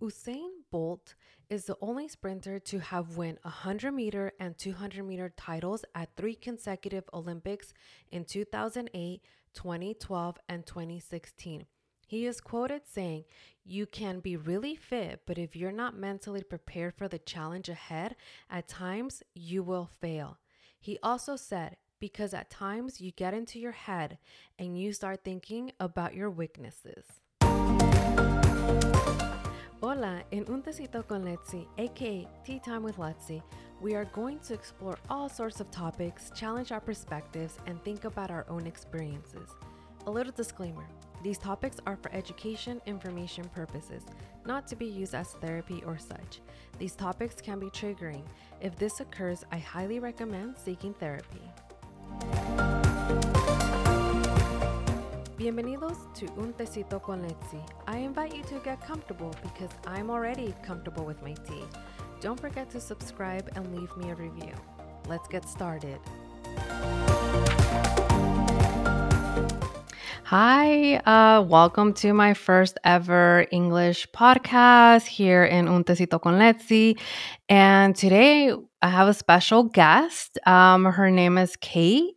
Usain Bolt is the only sprinter to have won 100 meter and 200 meter titles at three consecutive Olympics in 2008, 2012, and 2016. He is quoted saying, You can be really fit, but if you're not mentally prepared for the challenge ahead, at times you will fail. He also said, Because at times you get into your head and you start thinking about your weaknesses. Hola, in Un Tecito con Letzi, aka Tea Time with Letzi, we are going to explore all sorts of topics, challenge our perspectives, and think about our own experiences. A little disclaimer these topics are for education information purposes, not to be used as therapy or such. These topics can be triggering. If this occurs, I highly recommend seeking therapy. Bienvenidos to Un Tecito con Letzi. I invite you to get comfortable because I'm already comfortable with my tea. Don't forget to subscribe and leave me a review. Let's get started. Hi, uh, welcome to my first ever English podcast here in Un Tecito con Letzi. And today I have a special guest. Um, her name is Kate.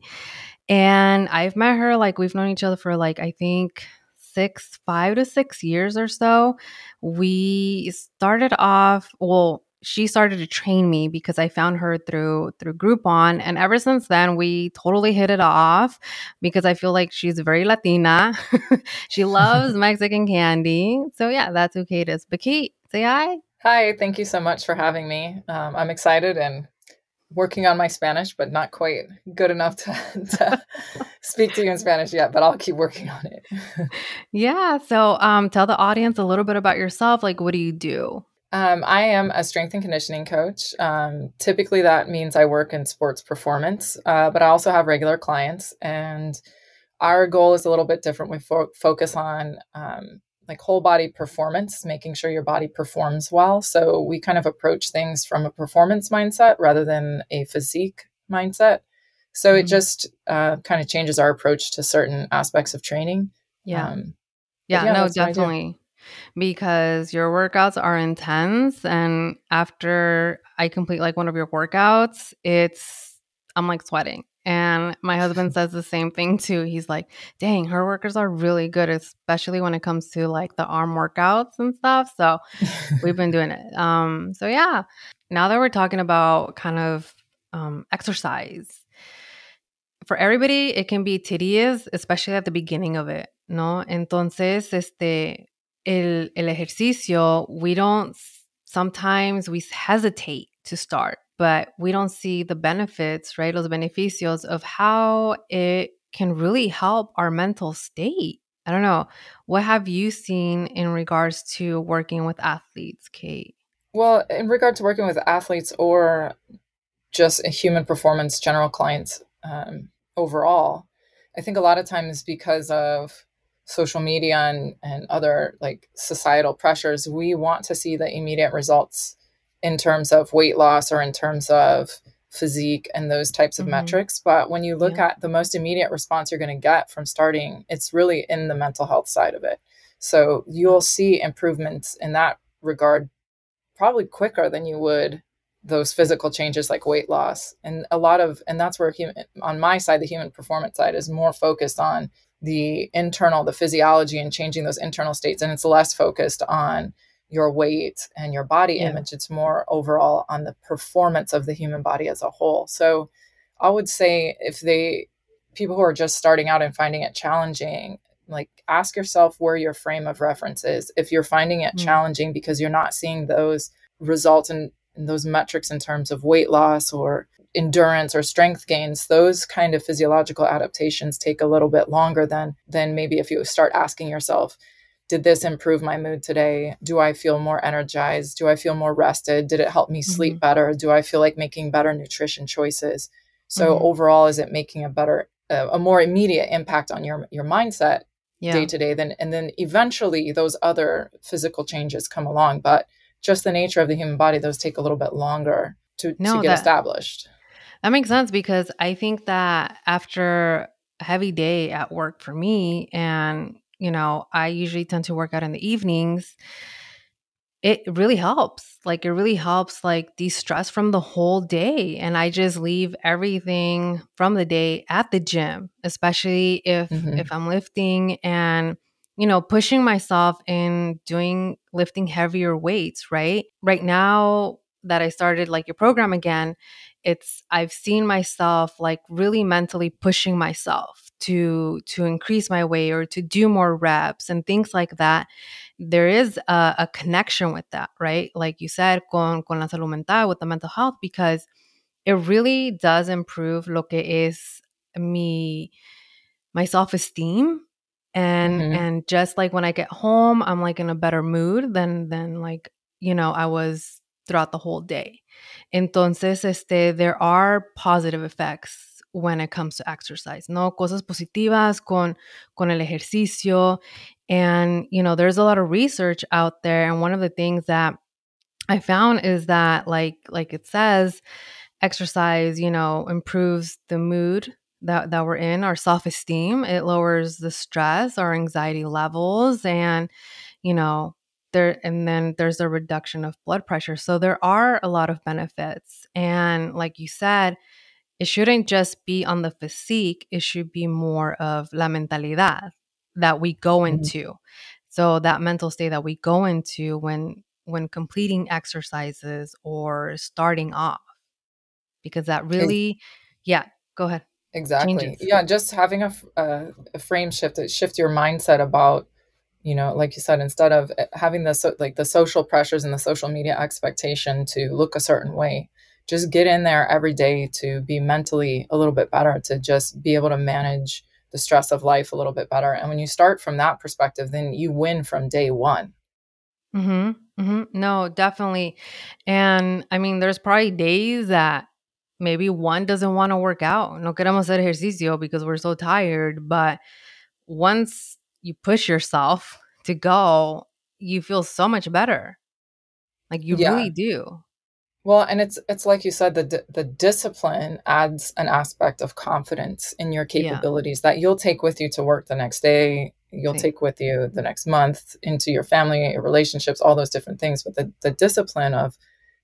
And I've met her, like, we've known each other for, like, I think six, five to six years or so. We started off, well, she started to train me because I found her through through Groupon, and ever since then we totally hit it off because I feel like she's very Latina. she loves Mexican candy, so yeah, that's who Kate is. But Kate, say hi. Hi, thank you so much for having me. Um, I'm excited and working on my Spanish, but not quite good enough to, to speak to you in Spanish yet. But I'll keep working on it. yeah. So, um, tell the audience a little bit about yourself. Like, what do you do? Um, I am a strength and conditioning coach. Um, typically, that means I work in sports performance, uh, but I also have regular clients. And our goal is a little bit different. We fo- focus on um, like whole body performance, making sure your body performs well. So we kind of approach things from a performance mindset rather than a physique mindset. So mm-hmm. it just uh, kind of changes our approach to certain aspects of training. Yeah. Um, yeah, yeah, no, definitely because your workouts are intense and after I complete like one of your workouts, it's I'm like sweating. And my husband says the same thing too. He's like, "Dang, her workers are really good, especially when it comes to like the arm workouts and stuff." So, we've been doing it. Um so yeah. Now that we're talking about kind of um exercise, for everybody it can be tedious, especially at the beginning of it, ¿no? Entonces, este el, el ejercicio, we don't, sometimes we hesitate to start, but we don't see the benefits, right? Los beneficios of how it can really help our mental state. I don't know. What have you seen in regards to working with athletes, Kate? Well, in regard to working with athletes or just a human performance general clients um, overall, I think a lot of times because of social media and, and other like societal pressures, we want to see the immediate results in terms of weight loss or in terms of physique and those types of mm-hmm. metrics. But when you look yeah. at the most immediate response you're going to get from starting, it's really in the mental health side of it. So you'll see improvements in that regard probably quicker than you would those physical changes like weight loss and a lot of and that's where human on my side the human performance side is more focused on the internal, the physiology and changing those internal states. And it's less focused on your weight and your body yeah. image. It's more overall on the performance of the human body as a whole. So I would say if they, people who are just starting out and finding it challenging, like ask yourself where your frame of reference is. If you're finding it mm challenging because you're not seeing those results and those metrics in terms of weight loss or endurance or strength gains those kind of physiological adaptations take a little bit longer than than maybe if you start asking yourself did this improve my mood today? Do i feel more energized? Do i feel more rested? Did it help me sleep mm-hmm. better? Do i feel like making better nutrition choices? So mm-hmm. overall is it making a better uh, a more immediate impact on your your mindset day to day then and then eventually those other physical changes come along but just the nature of the human body those take a little bit longer to, no, to get that, established. That makes sense because I think that after a heavy day at work for me, and, you know, I usually tend to work out in the evenings. it really helps. Like it really helps like de-stress from the whole day. And I just leave everything from the day at the gym, especially if mm-hmm. if I'm lifting and you know, pushing myself in doing lifting heavier weights, right? Right now that I started like your program again, it's I've seen myself like really mentally pushing myself to to increase my weight or to do more reps and things like that there is a, a, connection with that right like you said con, con la salud mental with the mental health because it really does improve lo que es mi my self-esteem and mm-hmm. and just like when i get home i'm like in a better mood than than like you know i was throughout the whole day entonces este there are positive effects when it comes to exercise, no cosas positivas con con el ejercicio and you know there's a lot of research out there and one of the things that I found is that like like it says exercise, you know, improves the mood that that we're in, our self-esteem, it lowers the stress, our anxiety levels and you know, there and then there's a reduction of blood pressure. So there are a lot of benefits and like you said, it shouldn't just be on the physique, it should be more of la mentalidad that we go mm-hmm. into. Mm-hmm. So that mental state that we go into when when completing exercises or starting off. Because that really yeah, go ahead. Exactly. Changes. Yeah, just having a, a, a frame shift, shift your mindset about you know like you said instead of eh, having the so, like the social pressures and the social media expectation to look a certain way just get in there every day to be mentally a little bit better, to just be able to manage the stress of life a little bit better. And when you start from that perspective, then you win from day one. Hmm. hmm No, definitely. And I mean, there's probably days that maybe one doesn't want to work out. No queremos hacer ejercicio because we're so tired. But once you push yourself to go, you feel so much better. Like you yeah. really do. Well, and it's it's like you said, the the discipline adds an aspect of confidence in your capabilities yeah. that you'll take with you to work the next day. You'll take with you the next month into your family, your relationships, all those different things. But the the discipline of,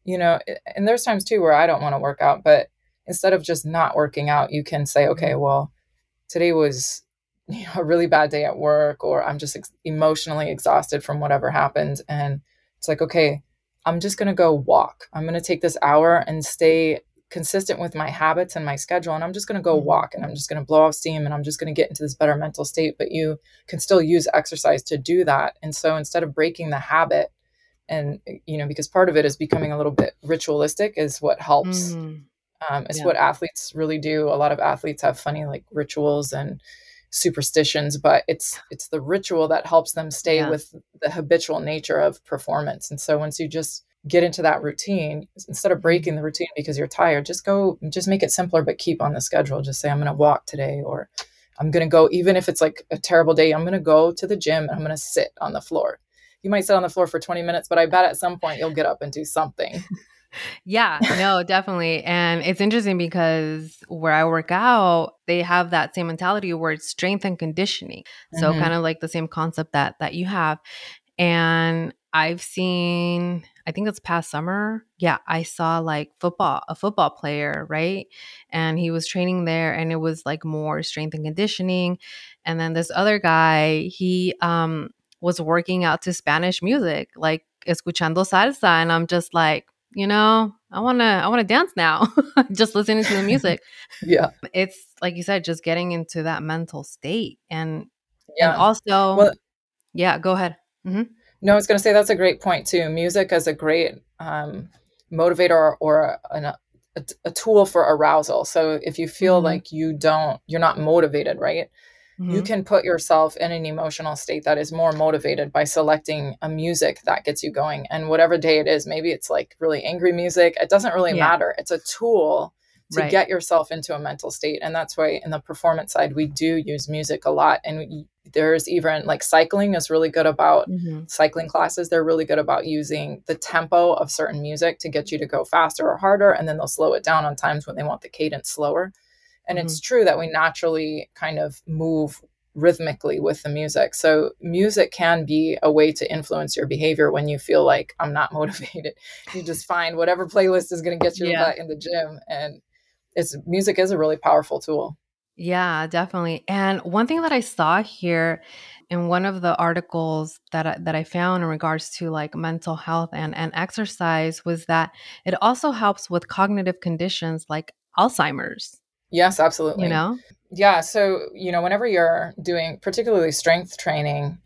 you know, and there's times too where I don't want to work out, but instead of just not working out, you can say, okay, mm-hmm. well, today was you know, a really bad day at work, or I'm just ex- emotionally exhausted from whatever happened, and it's like, okay I'm just going to go walk. I'm going to take this hour and stay consistent with my habits and my schedule. And I'm just going to go mm-hmm. walk and I'm just going to blow off steam and I'm just going to get into this better mental state. But you can still use exercise to do that. And so instead of breaking the habit, and, you know, because part of it is becoming a little bit ritualistic, is what helps. Mm. Um, it's yeah. what athletes really do. A lot of athletes have funny like rituals and superstitions but it's it's the ritual that helps them stay yeah. with the habitual nature of performance. And so once you just get into that routine instead of breaking mm-hmm. the routine because you're tired just go just make it simpler but keep on the schedule. Just say i'm going to walk today or i'm going to go even if it's like a terrible day i'm going to go to the gym and i'm going to sit on the floor. You might sit on the floor for 20 minutes but i bet at some point you'll get up and do something yeah, no, definitely. And it's interesting because where I work out, they have that same mentality where it's strength and conditioning. So mm-hmm. kind of like the same concept that that you have. And I've seen I think it's past summer. Yeah, I saw like football, a football player, right? And he was training there and it was like more strength and conditioning. And then this other guy, he um was working out to Spanish music, like escuchando salsa and I'm just like you know, I want to I want to dance now. just listening to the music. yeah. It's like you said just getting into that mental state and yeah. And also well, yeah, go ahead. Mm-hmm. No, I was going to say that's a great point too. Music is a great um, motivator or a, a, a, tool for arousal. So if you feel mm-hmm. like you don't, you're not motivated, right? Mm-hmm. You can put yourself in an emotional state that is more motivated by selecting a music that gets you going. And whatever day it is, maybe it's like really angry music, it doesn't really yeah. matter. It's a tool to right. get yourself into a mental state. And that's why in the performance side, we do use music a lot. And we, there's even like cycling is really good about mm-hmm. cycling classes. They're really good about using the tempo of certain music to get you to go faster or harder. And then they'll slow it down on times when they want the cadence slower. And mm-hmm. it's true that we naturally kind of move rhythmically with the music. So music can be a way to influence your behavior when you feel like I'm not motivated. You just find whatever playlist is going to get you yeah. in the gym and it's music is a really powerful tool. Yeah, definitely. And one thing that I saw here in one of the articles that I, that I found in regards to like mental health and and exercise was that it also helps with cognitive conditions like Alzheimer's. Yes, absolutely. You know? Yeah. So, you know, whenever you're doing particularly strength training,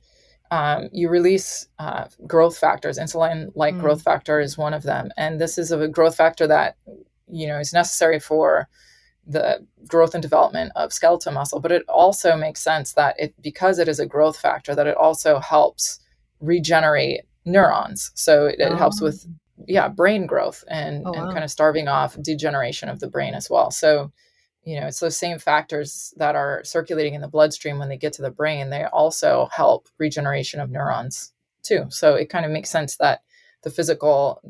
um, you release uh, growth factors. Insulin like mm. growth factor is one of them. And this is a growth factor that, you know, is necessary for the growth and development of skeletal muscle. But it also makes sense that it, because it is a growth factor, that it also helps regenerate neurons. So it, it oh. helps with, oh. yeah, brain growth and, oh, and wow. kind of starving off degeneration of the brain as well. So, you know it's those same factors that are circulating in the bloodstream when they get to the brain they also help regeneration of neurons too. So it kind of makes sense that the physical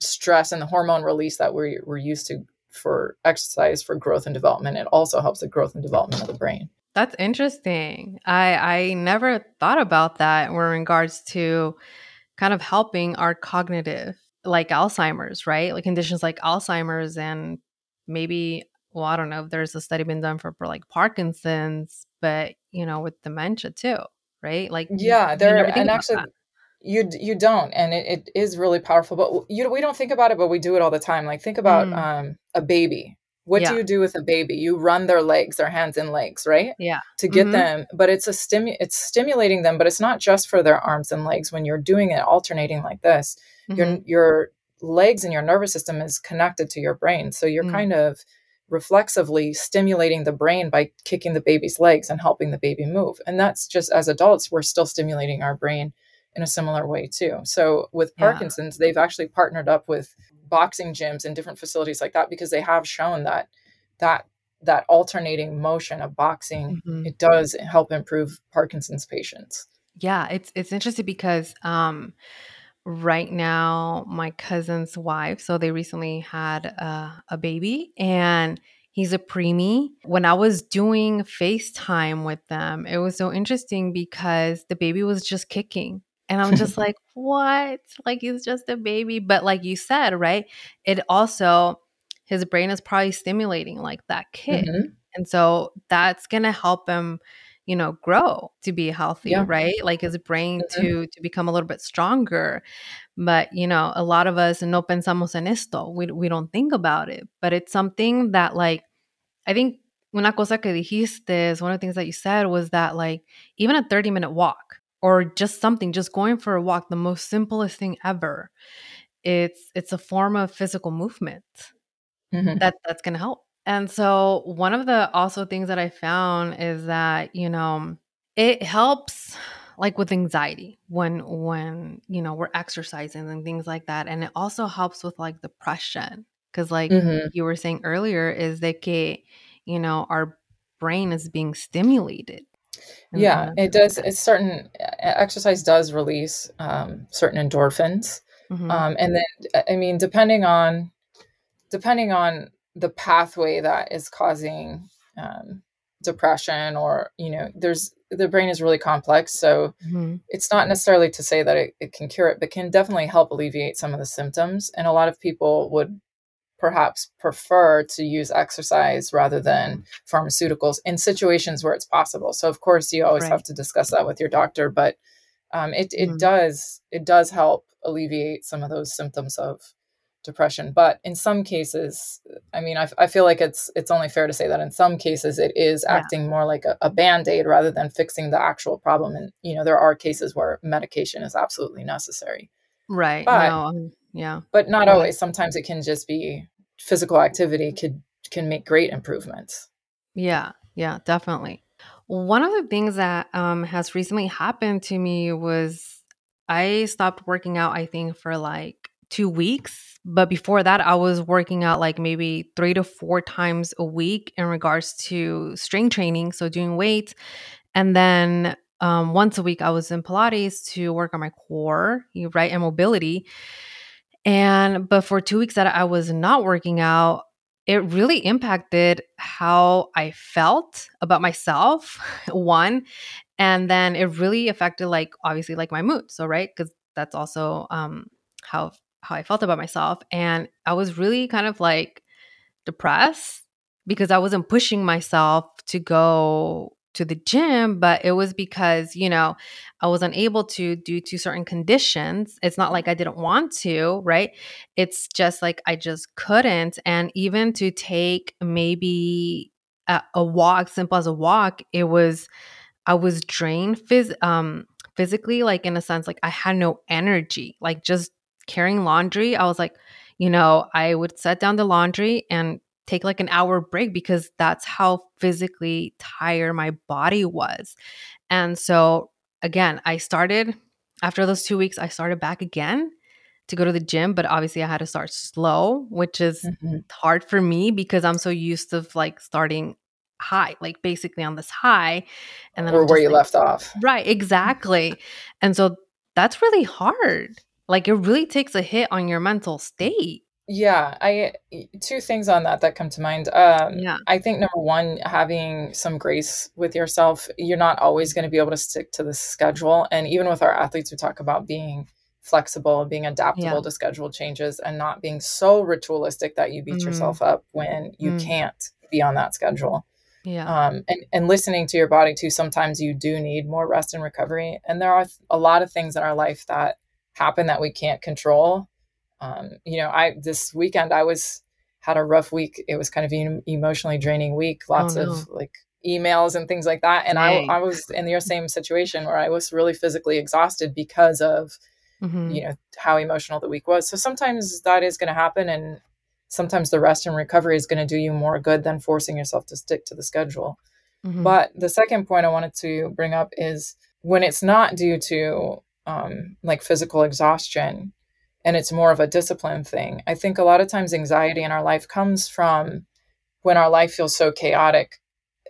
stress and the hormone release that we're, we're used to for exercise for growth and development it also helps the growth and development of the brain. That's interesting. I i never thought about that in regards to kind of helping our cognitive like alzheimer's right? Like conditions like alzheimer's and maybe well, I don't know if there's a study been done for, for like Parkinson's, but you know, with dementia too, right? Like, yeah, there, and actually, that. you you don't, and it, it is really powerful. But you we don't think about it, but we do it all the time. Like, think about mm. um, a baby. What yeah. do you do with a baby? You run their legs, their hands and legs, right? Yeah. To get mm-hmm. them, but it's a stimu- it's stimulating them, but it's not just for their arms and legs. When you're doing it alternating like this, mm-hmm. your your legs and your nervous system is connected to your brain, so you're mm. kind of reflexively stimulating the brain by kicking the baby's legs and helping the baby move. And that's just as adults, we're still stimulating our brain in a similar way too. So with Parkinson's, yeah. they've actually partnered up with boxing gyms and different facilities like that because they have shown that that that alternating motion of boxing mm-hmm. it does help improve Parkinson's patients. Yeah, it's it's interesting because um right now my cousin's wife so they recently had a, a baby and he's a preemie. When i was doing facetime with them it was so interesting because the baby was just kicking and i'm just like what? Like he's just a baby? But like you said right it also his brain is probably stimulating like that kid mm-hmm. and so that's gonna help him you know grow to be healthy yeah. right like his brain mm-hmm. to to become a little bit stronger but you know a lot of us no pensamos en esto we, we don't think about it but it's something that like i think una cosa que dijiste is one of the things that you said was that like even a 30 minute walk or just something just going for a walk the most simplest thing ever it's it's a form of physical movement mm-hmm. that that's going to help and so one of the also things that I found is that, you know, it helps like with anxiety when when, you know, we're exercising and things like that and it also helps with like depression cuz like mm-hmm. you were saying earlier is that que, you know, our brain is being stimulated. Yeah, it does. It's certain exercise does release um, certain endorphins, mm-hmm. um, and then I mean, depending on depending on the pathway that is causing um, depression or you know there's the brain is really complex so mm-hmm. it's not necessarily to say that it, it can cure it but can definitely help alleviate some of the symptoms and a lot of people would perhaps prefer to use exercise rather than pharmaceuticals in situations where it's possible so of course you always right. have to discuss that with your doctor but um, it, it mm-hmm. does it does help alleviate some of those symptoms of depression but in some cases i mean I, I, feel like it's it's only fair to say that in some cases it is yeah. acting more like a, a, band-aid rather than fixing the actual problem and you know there are cases where medication is absolutely necessary. Right. But, no, um, yeah. but not always. Sometimes it can just be physical activity could can make great improvements. Yeah. Yeah definitely. One of the things that um, has recently happened to me was i stopped working out i think for like two weeks but before that, I was working out like maybe three to four times a week in regards to strength training, so doing weights. And then um, once a week, I was in Pilates to work on my core, right, and mobility. And but for two weeks that I was not working out, it really impacted how I felt about myself, one. And then it really affected, like, obviously, like my mood. So, right. Cause that's also um, how how I felt about myself. And I was really kind of like depressed because I wasn't pushing myself to go to the gym, but it was because, you know, I was unable to due to certain conditions. It's not like I didn't want to, right? It's just like I just couldn't. And even to take maybe a, a walk, simple as a walk, it was, I was drained phys- um, physically, like in a sense, like I had no energy, like just carrying laundry. I was like, you know, I would set down the laundry and take like an hour break because that's how physically tired my body was. And so, again, I started after those two weeks, I started back again to go to the gym, but obviously I had to start slow, which is mm-hmm. hard for me because I'm so used to like starting high, like basically on this high. And then or where you like, left off. Right, exactly. and so that's really hard. Like it really takes a hit on your mental state. Yeah, I two things on that that come to mind. Um, yeah, I think number one, having some grace with yourself. You're not always going to be able to stick to the schedule, and even with our athletes, we talk about being flexible, and being adaptable yeah. to schedule changes, and not being so ritualistic that you beat mm. yourself up when you mm. can't be on that schedule. Yeah. Um, and and listening to your body too. Sometimes you do need more rest and recovery, and there are a lot of things in our life that happen that we can't control um, you know, I this weekend I was had a rough week. It was kind of an emotionally draining week. Oh, lots oh, no. of like emails and things like that. And I, I was in your same situation where I was really physically exhausted because of, mm-hmm. you know, how emotional the week was. So sometimes that is going to happen. And sometimes the rest and recovery is going to do you more good than forcing yourself to stick to the schedule. Mm-hmm. But the second point I wanted to bring up is when it's not due to um, like physical exhaustion, and it's more of a discipline thing. I think a lot of times anxiety in our life comes from when our life feels so chaotic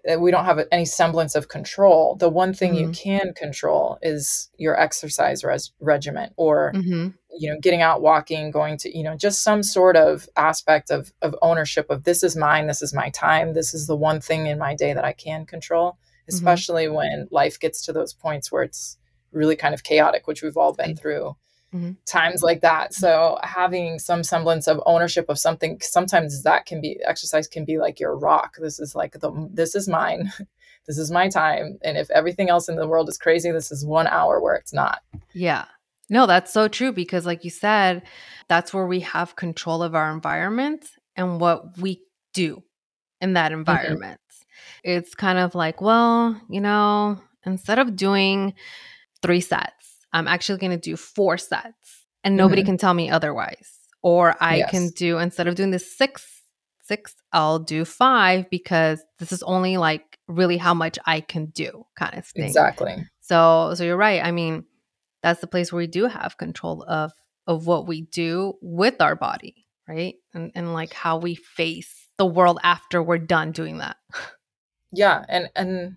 that we don't have any semblance of control. The one thing mm-hmm. you can control is your exercise res- regimen or mm-hmm. you know getting out walking, going to you know just some sort of aspect of of ownership of this is mine, this is my time, this is the one thing in my day that I can control, mm-hmm. especially mm-hmm. when life gets to those points where it's really kind of chaotic, which we've all been through mm-hmm. times like that. So having some semblance of ownership of something, sometimes that can be exercise can be like your rock. This is like the this is mine. this is my time. And if everything else in the world is crazy, this is one hour where it's not. Yeah. No, that's so true because like you said, that's where we have control of our environment and what we do in that mm-hmm. environment. Mm-hmm. It's kind of like, well, you know, instead of doing three sets, I'm actually going to do four sets and nobody mm-hmm. can tell me otherwise. Or I yes. can do, instead of doing the six, six, I'll do five because this is only like really how much I can do kind of thing. Exactly. So, so you're right. I mean, that's the place where we do have control of, of what we do with our body, right? And, and like how we face the world after we're done doing that. Yeah. And, and,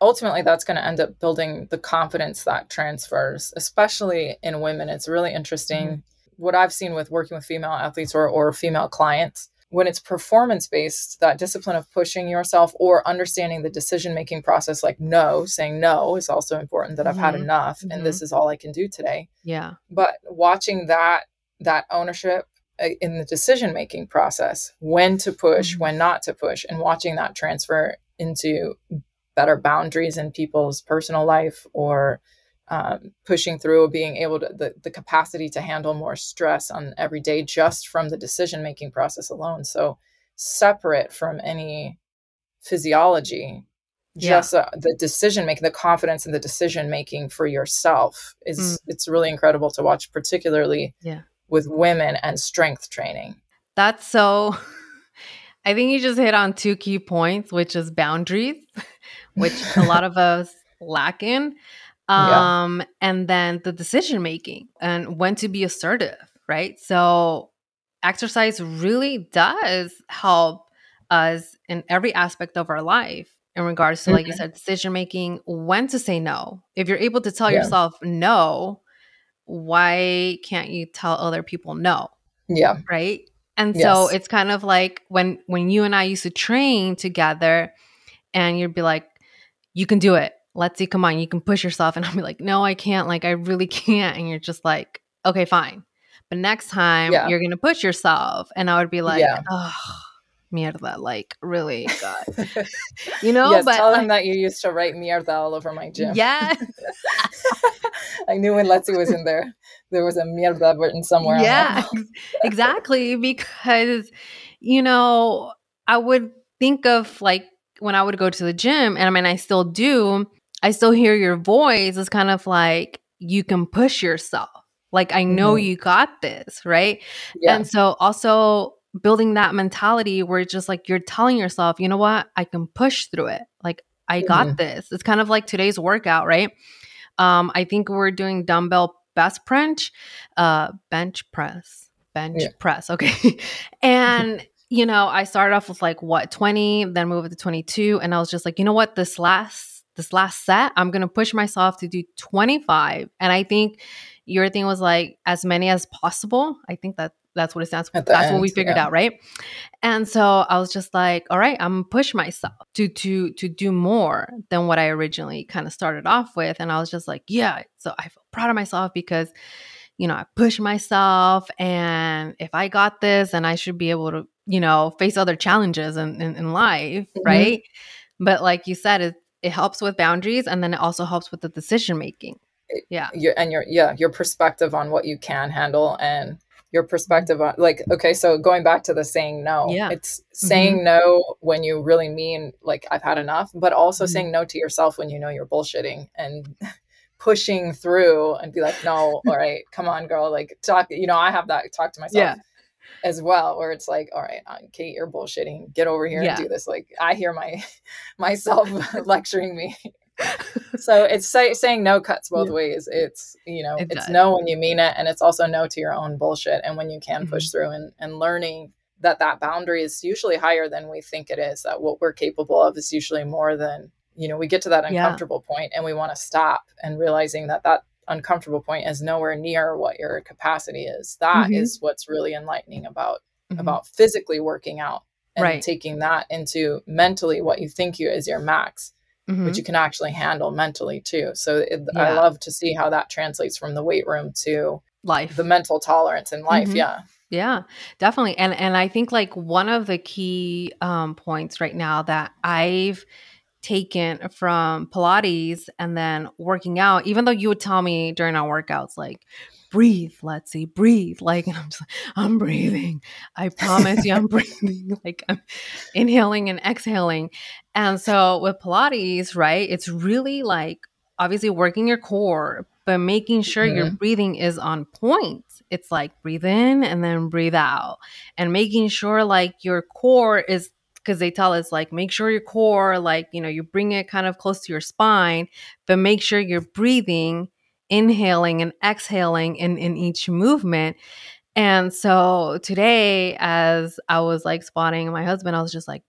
ultimately that's going to end up building the confidence that transfers especially in women it's really interesting mm-hmm. what i've seen with working with female athletes or, or female clients when it's performance based that discipline of pushing yourself or understanding the decision making process like no saying no is also important that mm-hmm. i've had mm-hmm. enough mm-hmm. and this mm-hmm. is all i can do today yeah but watching that that ownership uh, in the decision making process when to push mm-hmm. when not to push and watching that transfer into better boundaries in people's personal life or um, pushing through being able to the, the capacity to handle more stress on every day just from the decision making process alone so separate from any physiology just yeah. uh, the decision making the confidence in the decision making for yourself is mm. it's really incredible to watch particularly yeah. with women and strength training that's so i think you just hit on two key points which is boundaries which a lot of us lack in. Um, yeah. and then the decision making and when to be assertive, right? So exercise really does help us in every aspect of our life in regards to mm-hmm. like you mm-hmm. said decision making when to say no if you're able to tell yeah. yourself no why can't you tell other people no yeah right And so yes. it's kind of like when when you and I used to train together and you'd be like, you can do it. Let's see, come on, you can push yourself. And I'll be like, no, I can't. Like, I really can't. And you're just like, okay, fine. But next time yeah. you're going to push yourself. And I would be like, yeah. oh, mierda, like really, God. you know, yes, but tell them that you used to write mierda all over my gym. Yeah. I knew when Letzi was in there, there was a mierda written somewhere. Yeah, exactly. Because, you know, I would think of like when I would go to the gym, and I mean, I still do, I still hear your voice. It's kind of like you can push yourself. Like, I know mm-hmm. you got this, right? Yeah. And so, also, building that mentality where it's just like you're telling yourself, you know what, I can push through it. Like I got mm-hmm. this. It's kind of like today's workout, right? Um, I think we're doing dumbbell best bench, uh, bench press, bench yeah. press. Okay. and you know, I started off with like what 20, then moved to 22. And I was just like, you know what, this last this last set, I'm gonna push myself to do 25. And I think your thing was like as many as possible. I think that that's what it stands for. That's end, what we figured yeah. out, right? And so I was just like, all right, I'm gonna push myself to to to do more than what I originally kind of started off with. And I was just like, yeah. So I feel proud of myself because, you know, I push myself and if I got this, then I should be able to, you know, face other challenges in, in, in life, mm-hmm. right? But like you said, it it helps with boundaries and then it also helps with the decision making. Yeah. Your, and your yeah, your perspective on what you can handle and your perspective on like okay so going back to the saying no yeah it's saying mm-hmm. no when you really mean like i've had enough but also mm-hmm. saying no to yourself when you know you're bullshitting and pushing through and be like no all right come on girl like talk you know i have that talk to myself yeah. as well where it's like all right uh, kate you're bullshitting get over here yeah. and do this like i hear my myself lecturing me so it's say, saying no cuts both yeah. ways. It's you know it it's does. no when you mean it, and it's also no to your own bullshit, and when you can mm-hmm. push through and and learning that that boundary is usually higher than we think it is. That what we're capable of is usually more than you know. We get to that uncomfortable yeah. point and we want to stop, and realizing that that uncomfortable point is nowhere near what your capacity is. That mm-hmm. is what's really enlightening about mm-hmm. about physically working out and right. taking that into mentally what you think you is your max mm-hmm. which you can actually handle mentally too. So it, yeah. I love to see how that translates from the weight room to life, the mental tolerance in life. Mm-hmm. Yeah. Yeah, definitely. And and I think like one of the key um, points right now that I've taken from Pilates and then working out, even though you would tell me during our workouts, like, breathe, let's see, breathe. Like, and I'm just like, I'm breathing. I promise you, I'm breathing. Like, I'm inhaling and exhaling. And so with Pilates, right, it's really like obviously working your core, but making sure mm-hmm. your breathing is on point. It's like breathe in and then breathe out, and making sure like your core is because they tell us like make sure your core like you know you bring it kind of close to your spine but make sure you're breathing inhaling and exhaling in, in each movement. And so today, as I was like spotting my husband, I was just like,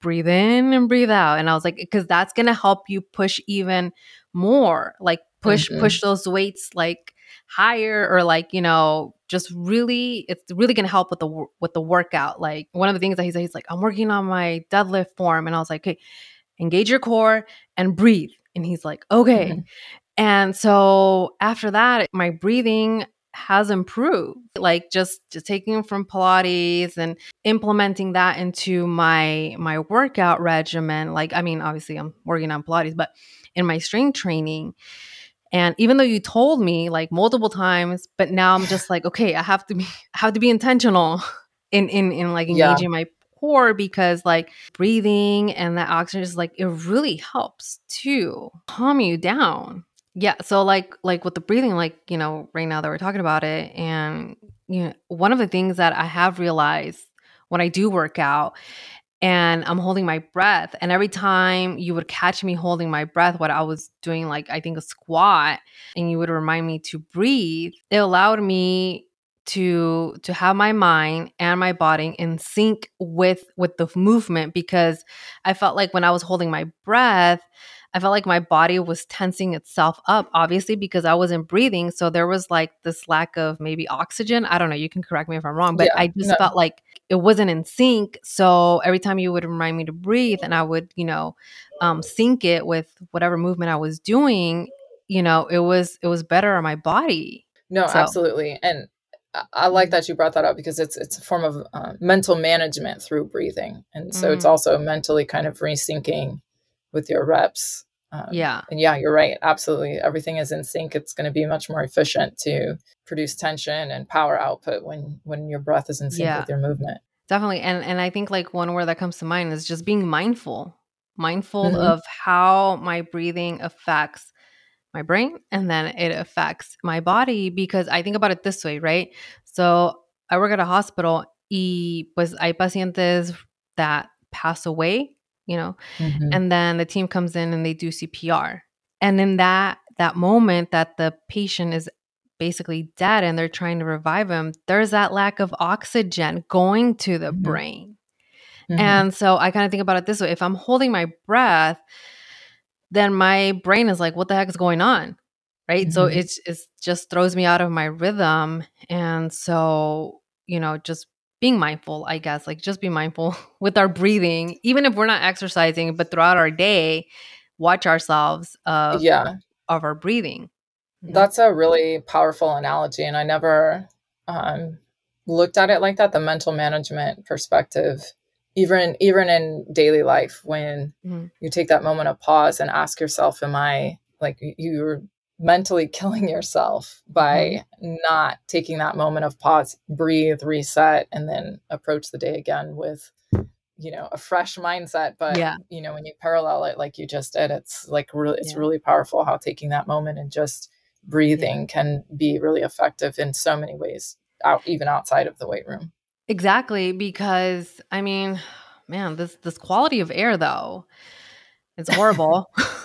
breathe in and breathe out. And I was like, because that's going to help you push even more, like push, mm-hmm. push those weights like higher or like, you know, just really, it's really going to help with the, with the workout. Like one of the things that he said, he's like, I'm working on my deadlift form. And I was like, okay, engage your core and breathe. And he's like, okay. Mm-hmm. And so after that, my breathing has improved like just just taking from pilates and implementing that into my my workout regimen like i mean obviously i'm working on pilates but in my strength training and even though you told me like multiple times but now i'm just like okay i have to be I have to be intentional in in in like engaging yeah. my core because like breathing and that oxygen is like it really helps to calm you down yeah. So like like with the breathing, like, you know, right now that we're talking about it, and you know, one of the things that I have realized when I do work out and I'm holding my breath, and every time you would catch me holding my breath, what I was doing, like I think a squat, and you would remind me to breathe, it allowed me to to have my mind and my body in sync with with the movement because I felt like when I was holding my breath, I felt like my body was tensing itself up, obviously, because I wasn't breathing. So there was like this lack of maybe oxygen. I don't know. You can correct me if I'm wrong, but yeah, I just no. felt like it wasn't in sync. So every time you would remind me to breathe and I would, you know, um, sync it with whatever movement I was doing, you know, it was, it was better on my body. No, so. absolutely. And I like that you brought that up because it's it's a form of uh, mental management through breathing, and so mm. it's also mentally kind of resyncing with your reps. Um, yeah, and yeah, you're right. Absolutely, everything is in sync. It's going to be much more efficient to produce tension and power output when when your breath is in sync yeah. with your movement. Definitely, and and I think like one word that comes to mind is just being mindful, mindful mm-hmm. of how my breathing affects my brain and then it affects my body because I think about it this way, right? So I work at a hospital y pues hay pacientes that pass away, you know, mm-hmm. and then the team comes in and they do CPR. And in that that moment that the patient is basically dead and they're trying to revive him, there's that lack of oxygen going to the mm-hmm. brain. Mm-hmm. And so I kind of think about it this way if I'm holding my breath, then my brain is like, what the heck is going on? Right. Mm-hmm. So it's it just throws me out of my rhythm. And so, you know, just being mindful, I guess, like just be mindful with our breathing, even if we're not exercising, but throughout our day, watch ourselves of yeah of our breathing. That's a really powerful analogy. And I never um, looked at it like that, the mental management perspective even even in daily life when mm-hmm. you take that moment of pause and ask yourself am i like you're mentally killing yourself by mm-hmm. not taking that moment of pause breathe reset and then approach the day again with you know a fresh mindset but yeah. you know when you parallel it like you just did it's like really it's yeah. really powerful how taking that moment and just breathing yeah. can be really effective in so many ways out even outside of the weight room Exactly, because I mean, man, this this quality of air though, it's horrible.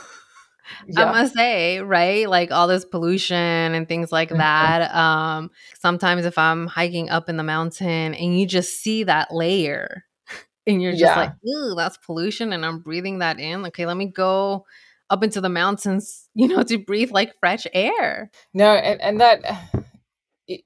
yeah. I must say, right? Like all this pollution and things like mm-hmm. that. Um, sometimes if I'm hiking up in the mountain and you just see that layer and you're just yeah. like, ooh, that's pollution and I'm breathing that in. Okay, let me go up into the mountains, you know, to breathe like fresh air. No, and, and that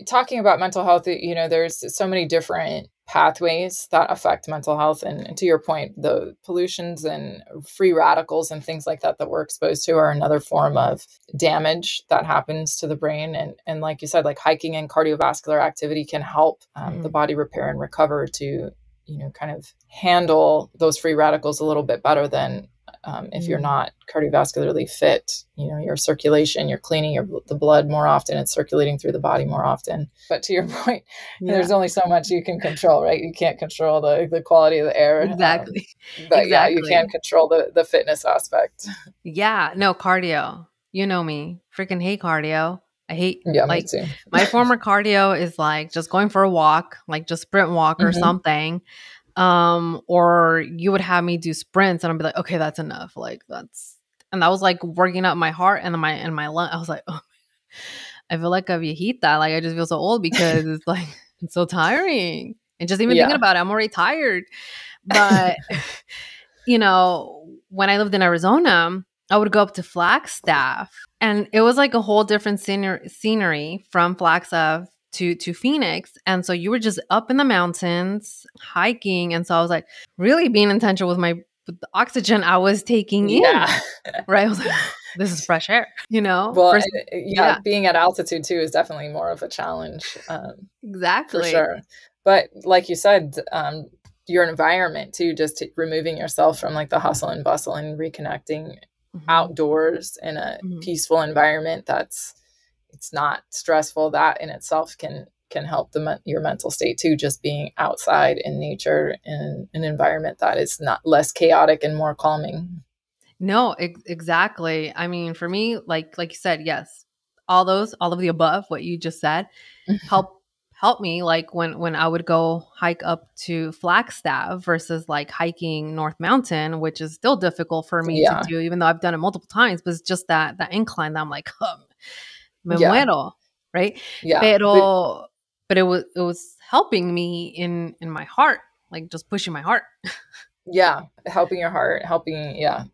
talking about mental health, you know, there's so many different pathways that affect mental health. And, and, to your point, the pollutions and free radicals and things like that that we're exposed to are another form of damage that happens to the brain. And, and like you said, like hiking and cardiovascular activity can help um, mm. the body repair and recover to, you know, kind of handle those free radicals a little bit better than um, if you're mm. not cardiovascularly fit you know your circulation you're cleaning your the blood more often it's circulating through the body more often. But to your point yeah. there's only so much you can control right? You can't control the the quality of the air um, exactly. um, but exactly. yeah you can control the the fitness aspect. Yeah no cardio. You know me. Freaking hate cardio. I hate yeah, like my former cardio is like just going for a walk, like just sprint walk or mm-hmm. something um or you would have me do sprints and i'd be like okay that's enough like that's and that was like working up my heart and my and my lung i was like oh i feel like a viejita like i just feel so old because it's like it's so tiring and just even yeah. thinking about it i'm already tired but you know when i lived in arizona i would go up to flagstaff and it was like a whole different scenery, scenery from flagstaff to to Phoenix. And so you were just up in the mountains hiking. And so I was like really being intentional with my with the oxygen I was taking yeah. in. Right. I was like, this is fresh air, you know? Well, First, yeah, yeah, being at altitude too is definitely more of a challenge. Um, exactly. For sure. But like you said, um, your environment too, just removing yourself from like the hustle and bustle and reconnecting mm-hmm. outdoors in a mm-hmm. peaceful environment that's it's not stressful. That in itself can can help the your mental state too just being outside in nature in an environment that is not less chaotic and more calming. No ex- exactly. I mean for me like like you said yes all those all of the above what you just said help help me like when when i would go hike up to flagstaff versus like hiking north mountain which is still difficult for me yeah. to do even though i've done it multiple times but it's just that that incline that i'm like oh, me yeah. muero, right? Yeah. Pero, but, but it was it was helping me in in my heart, like just pushing my heart. yeah, helping your heart, helping yeah,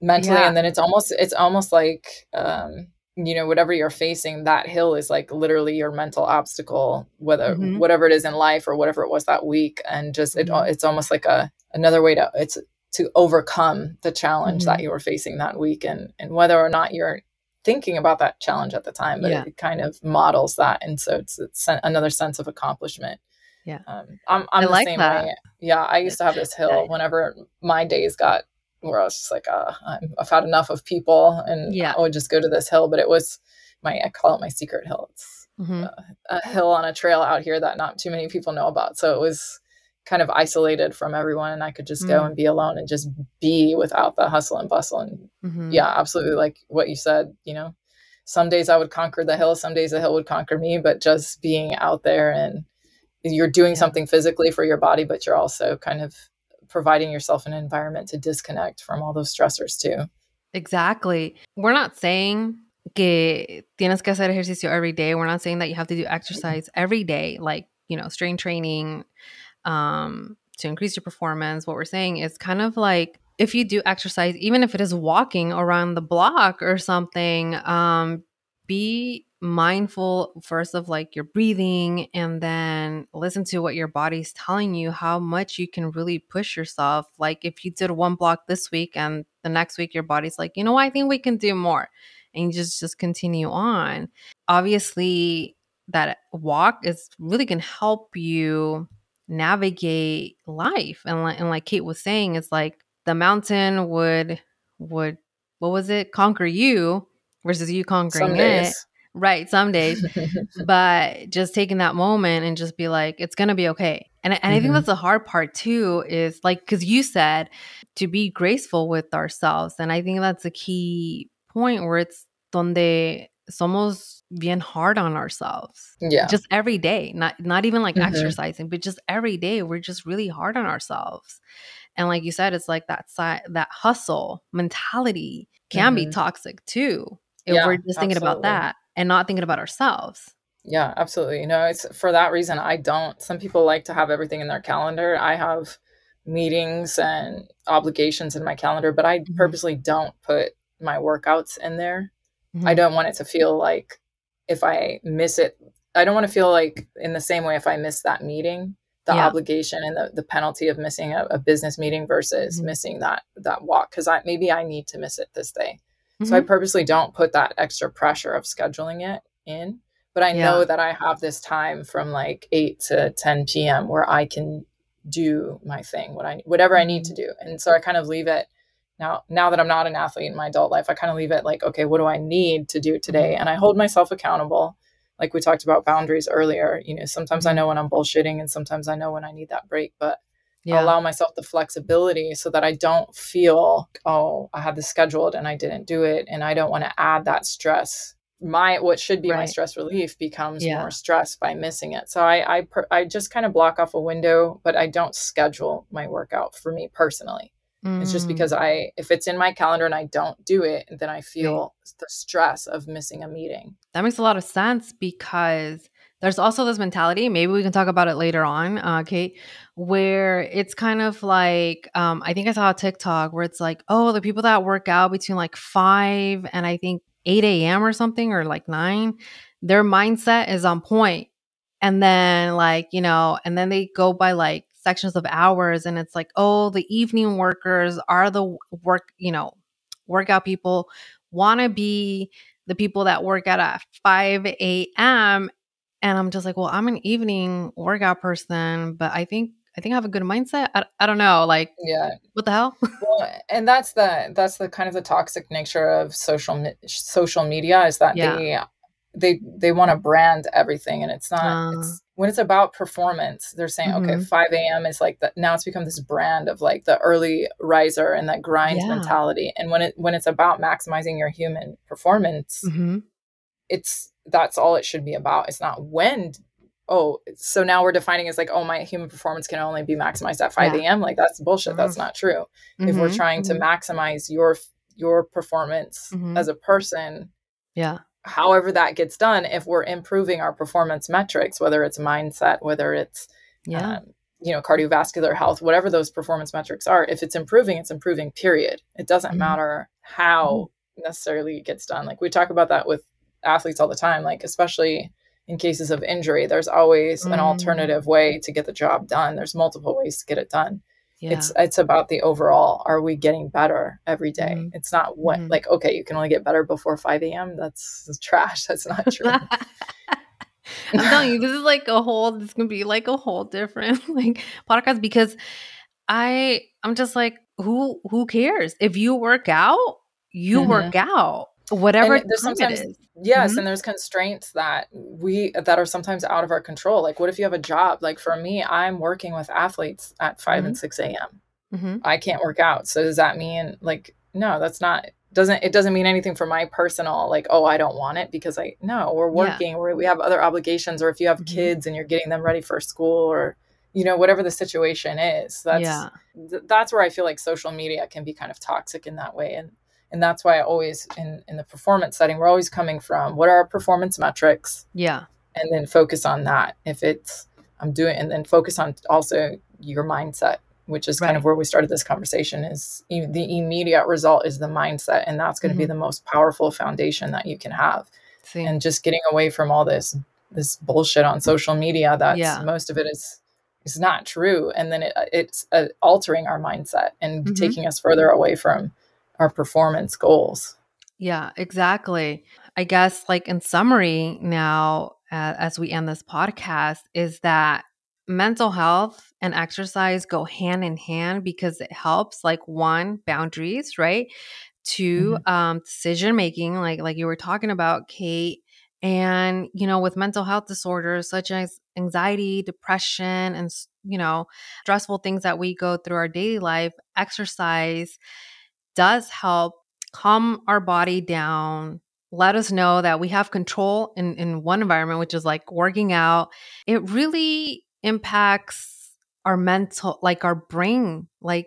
mentally yeah. and then it's almost it's almost like um you know whatever you're facing that hill is like literally your mental obstacle whether mm-hmm. whatever it is in life or whatever it was that week and just mm-hmm. it, it's almost like a another way to it's to overcome the challenge mm-hmm. that you were facing that week and and whether or not you're thinking about that challenge at the time but yeah. it, kind of models that and so it's, it's another sense of accomplishment yeah um, i'm, I'm the like same that. way yeah i used to have this hill whenever my days got where i was just like uh, i have had enough of people and yeah i would just go to this hill but it was my i call it my secret hill it's mm-hmm. uh, a hill on a trail out here that not too many people know about so it was kind of isolated from everyone and I could just mm go and be alone and just be without the hustle and bustle. And mm-hmm. yeah, absolutely like what you said, you know, some days I would conquer the hill, some days the hill would conquer me, but just being out there and you're doing yeah. something physically for your body, but you're also kind of providing yourself an environment to disconnect from all those stressors too. Exactly. We're not saying que tienes que hacer ejercicio every day. We're not saying that you have to do exercise every day, like, you know, strength training, um, to increase your performance, what we're saying is kind of like if you do exercise, even if it is walking around the block or something, um, be mindful first of like your breathing and then listen to what your body's telling you how much you can really push yourself. Like if you did one block this week and the next week your body's like you know i think we can do more and just just continue on. Obviously that walk is really going to help you navigate life and like, and like kate was saying it's like the mountain would would what was it conquer you versus you conquering it right some days but just taking that moment and just be like it's gonna be okay and, and mm-hmm. i think mm-hmm. that's the hard part too is like because you said to be graceful with ourselves and i think that's a key point where it's donde somos bien hard on ourselves. Yeah. Just every day. Not not even like mm-hmm. exercising, but just every day we're just really hard on ourselves. And like you said, it's like that side that hustle mentality can mm-hmm. be toxic too. If yeah, we're just thinking absolutely. about that and not thinking about ourselves. Yeah, absolutely. You know, it's for that reason I don't some people like to have everything in their calendar. I have meetings and obligations in my calendar, but I mm-hmm. purposely don't put my workouts in there Mm-hmm. I don't want it to feel like if I miss it, I don't want to feel like in the same way if I miss that meeting, the yeah. obligation and the, the penalty of missing a, a business meeting versus mm-hmm. missing that that walk because I maybe I need to miss it this day. Mm-hmm. So I mm-hmm. purposely don't put that extra pressure of scheduling it in. But I yeah. know that I have this time from like 8 to 10 p.m. where I can do my thing, what I whatever I need to mm-hmm. do. And so I kind of leave it now now that i'm not an athlete in my adult life i kind of leave it like okay what do i need to do today and i hold myself accountable like we talked about boundaries earlier you know sometimes i mm-hmm. know when i'm bullshitting and sometimes i know when i need that break but yeah. allow myself the flexibility so that i don't feel oh i had this scheduled and i didn't do it and i don't want to add that stress my what should be right. my stress relief becomes yeah. more stress by missing it so i I, I just kind of block off a window but i don't schedule my workout for me personally Mm. It's just mm. because I, if it's in my calendar and I don't do it, then I feel right. the stress of missing a meeting. That makes a lot of sense because there's also this mentality. Maybe we can talk about it later on, uh, Kate, where it's kind of like um, I think I saw a TikTok where it's like, oh, the people that work out between like five and I think eight a.m. or something, or like nine, their mindset is on point. And then like you know, and then they go by like sections of hours and it's like oh the evening workers are the work you know workout people want to be the people that work out at 5 a.m and i'm just like well i'm an evening workout person but i think I think I have a good mindset. I, I don't know, like yeah, what the hell? well, and that's the that's the kind of the toxic nature of social social media is that yeah. they they they want to brand everything and it's not uh, it's when it's about performance they're saying mm-hmm. okay 5 a.m is like the, now it's become this brand of like the early riser and that grind yeah. mentality and when it when it's about maximizing your human performance mm-hmm. it's that's all it should be about it's not when oh so now we're defining as like oh my human performance can only be maximized at 5 a.m yeah. like that's bullshit mm-hmm. that's not true if we're mm-hmm. trying to mm-hmm. maximize your your performance mm-hmm. as a person yeah however that gets done if we're improving our performance metrics whether it's mindset whether it's yeah um, you know cardiovascular health whatever those performance metrics are if it's improving it's improving period it doesn't mm-hmm. matter how mm-hmm. necessarily it gets done like we talk about that with athletes all the time like especially in cases of injury there's always mm-hmm. an mm. alternative way to get the job done there's multiple ways to get it done yeah. it's it's about the overall are we getting better every day? Mm-hmm. it's not what mm-hmm. like okay you can only get better before 5 a.m that's, trash that's not true I'm telling you, this is like a whole. This can be like a whole different like podcast because I I'm just like who who cares if you work out, you mm-hmm. work out whatever there's sometimes yes mm-hmm. and there's constraints that we that are sometimes out of our control like what if you have a job like for me i'm working with athletes at 5 mm-hmm. and 6 a.m mm-hmm. i can't work out so does that mean like no that's not doesn't it doesn't mean anything for my personal like oh i don't want it because i no we're working yeah. we have other obligations or if you have mm-hmm. kids and you're getting them ready for school or you know whatever the situation is that's yeah. th- that's where i feel like social media can be kind of toxic in that way and and that's why i always in in the performance setting we're always coming from what are our performance metrics yeah and then focus on that if it's i'm doing and then focus on also your mindset which is right. kind of where we started this conversation is e- the immediate result is the mindset and that's going to mm-hmm. be the most powerful foundation that you can have See. and just getting away from all this this bullshit on social media that's yeah. most of it is is not true and then it, it's uh, altering our mindset and mm-hmm. taking us further away from our performance goals. Yeah exactly. I guess like in summary now uh, as we end this podcast is that mental health and exercise go hand in hand because it helps like one boundaries right? 2 mm-hmm. um decision making like like you were talking about kate. And you know with mental health disorders such as anxiety depression and you know stressful things that we go through our daily life exercise does help calm our body down let us know that we have control in in one environment which is like working out it really impacts our mental like our brain like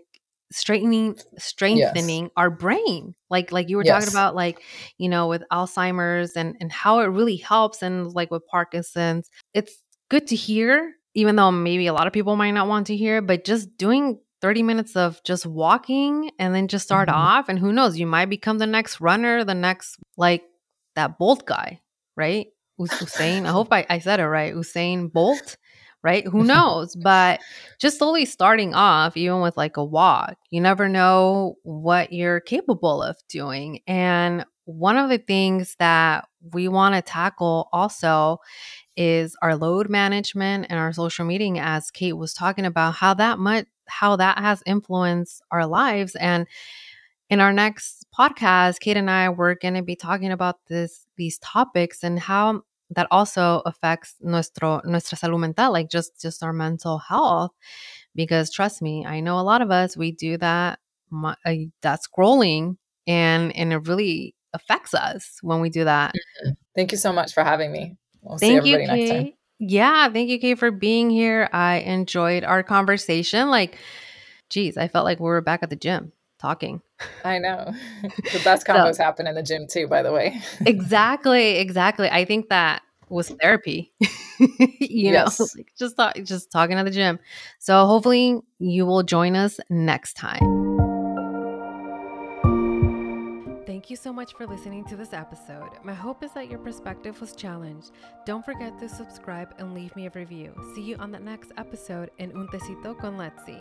straightening strengthening yes. our brain like like you were yes. talking about like you know with alzheimer's and and how it really helps and like with parkinson's it's good to hear even though maybe a lot of people might not want to hear but just doing 30 minutes of just walking and then just start mm-hmm. off and who knows you might become the next runner the next like that bolt guy right Usain I hope I, I said it right Usain Bolt right? Who knows? but just slowly starting off, even with like a walk, you never know what you're capable of doing. And one of the things that we want to tackle also is our load management and our social media as Kate was talking about how that much how that has influenced our lives and in our next podcast Kate and I we're going to be talking about this these topics and how that also affects nuestro nuestra salud mental, like just just our mental health. Because trust me, I know a lot of us we do that uh, that scrolling, and and it really affects us when we do that. Mm-hmm. Thank you so much for having me. We'll thank you, Kate. Yeah, thank you, Kate, for being here. I enjoyed our conversation. Like, geez, I felt like we were back at the gym talking. I know. The best combos so, happen in the gym too, by the way. exactly, exactly. I think that was therapy. you yes. know, like just just talking at the gym. So hopefully you will join us next time. Thank you so much for listening to this episode. My hope is that your perspective was challenged. Don't forget to subscribe and leave me a review. See you on the next episode in Un Tecito con Letzi.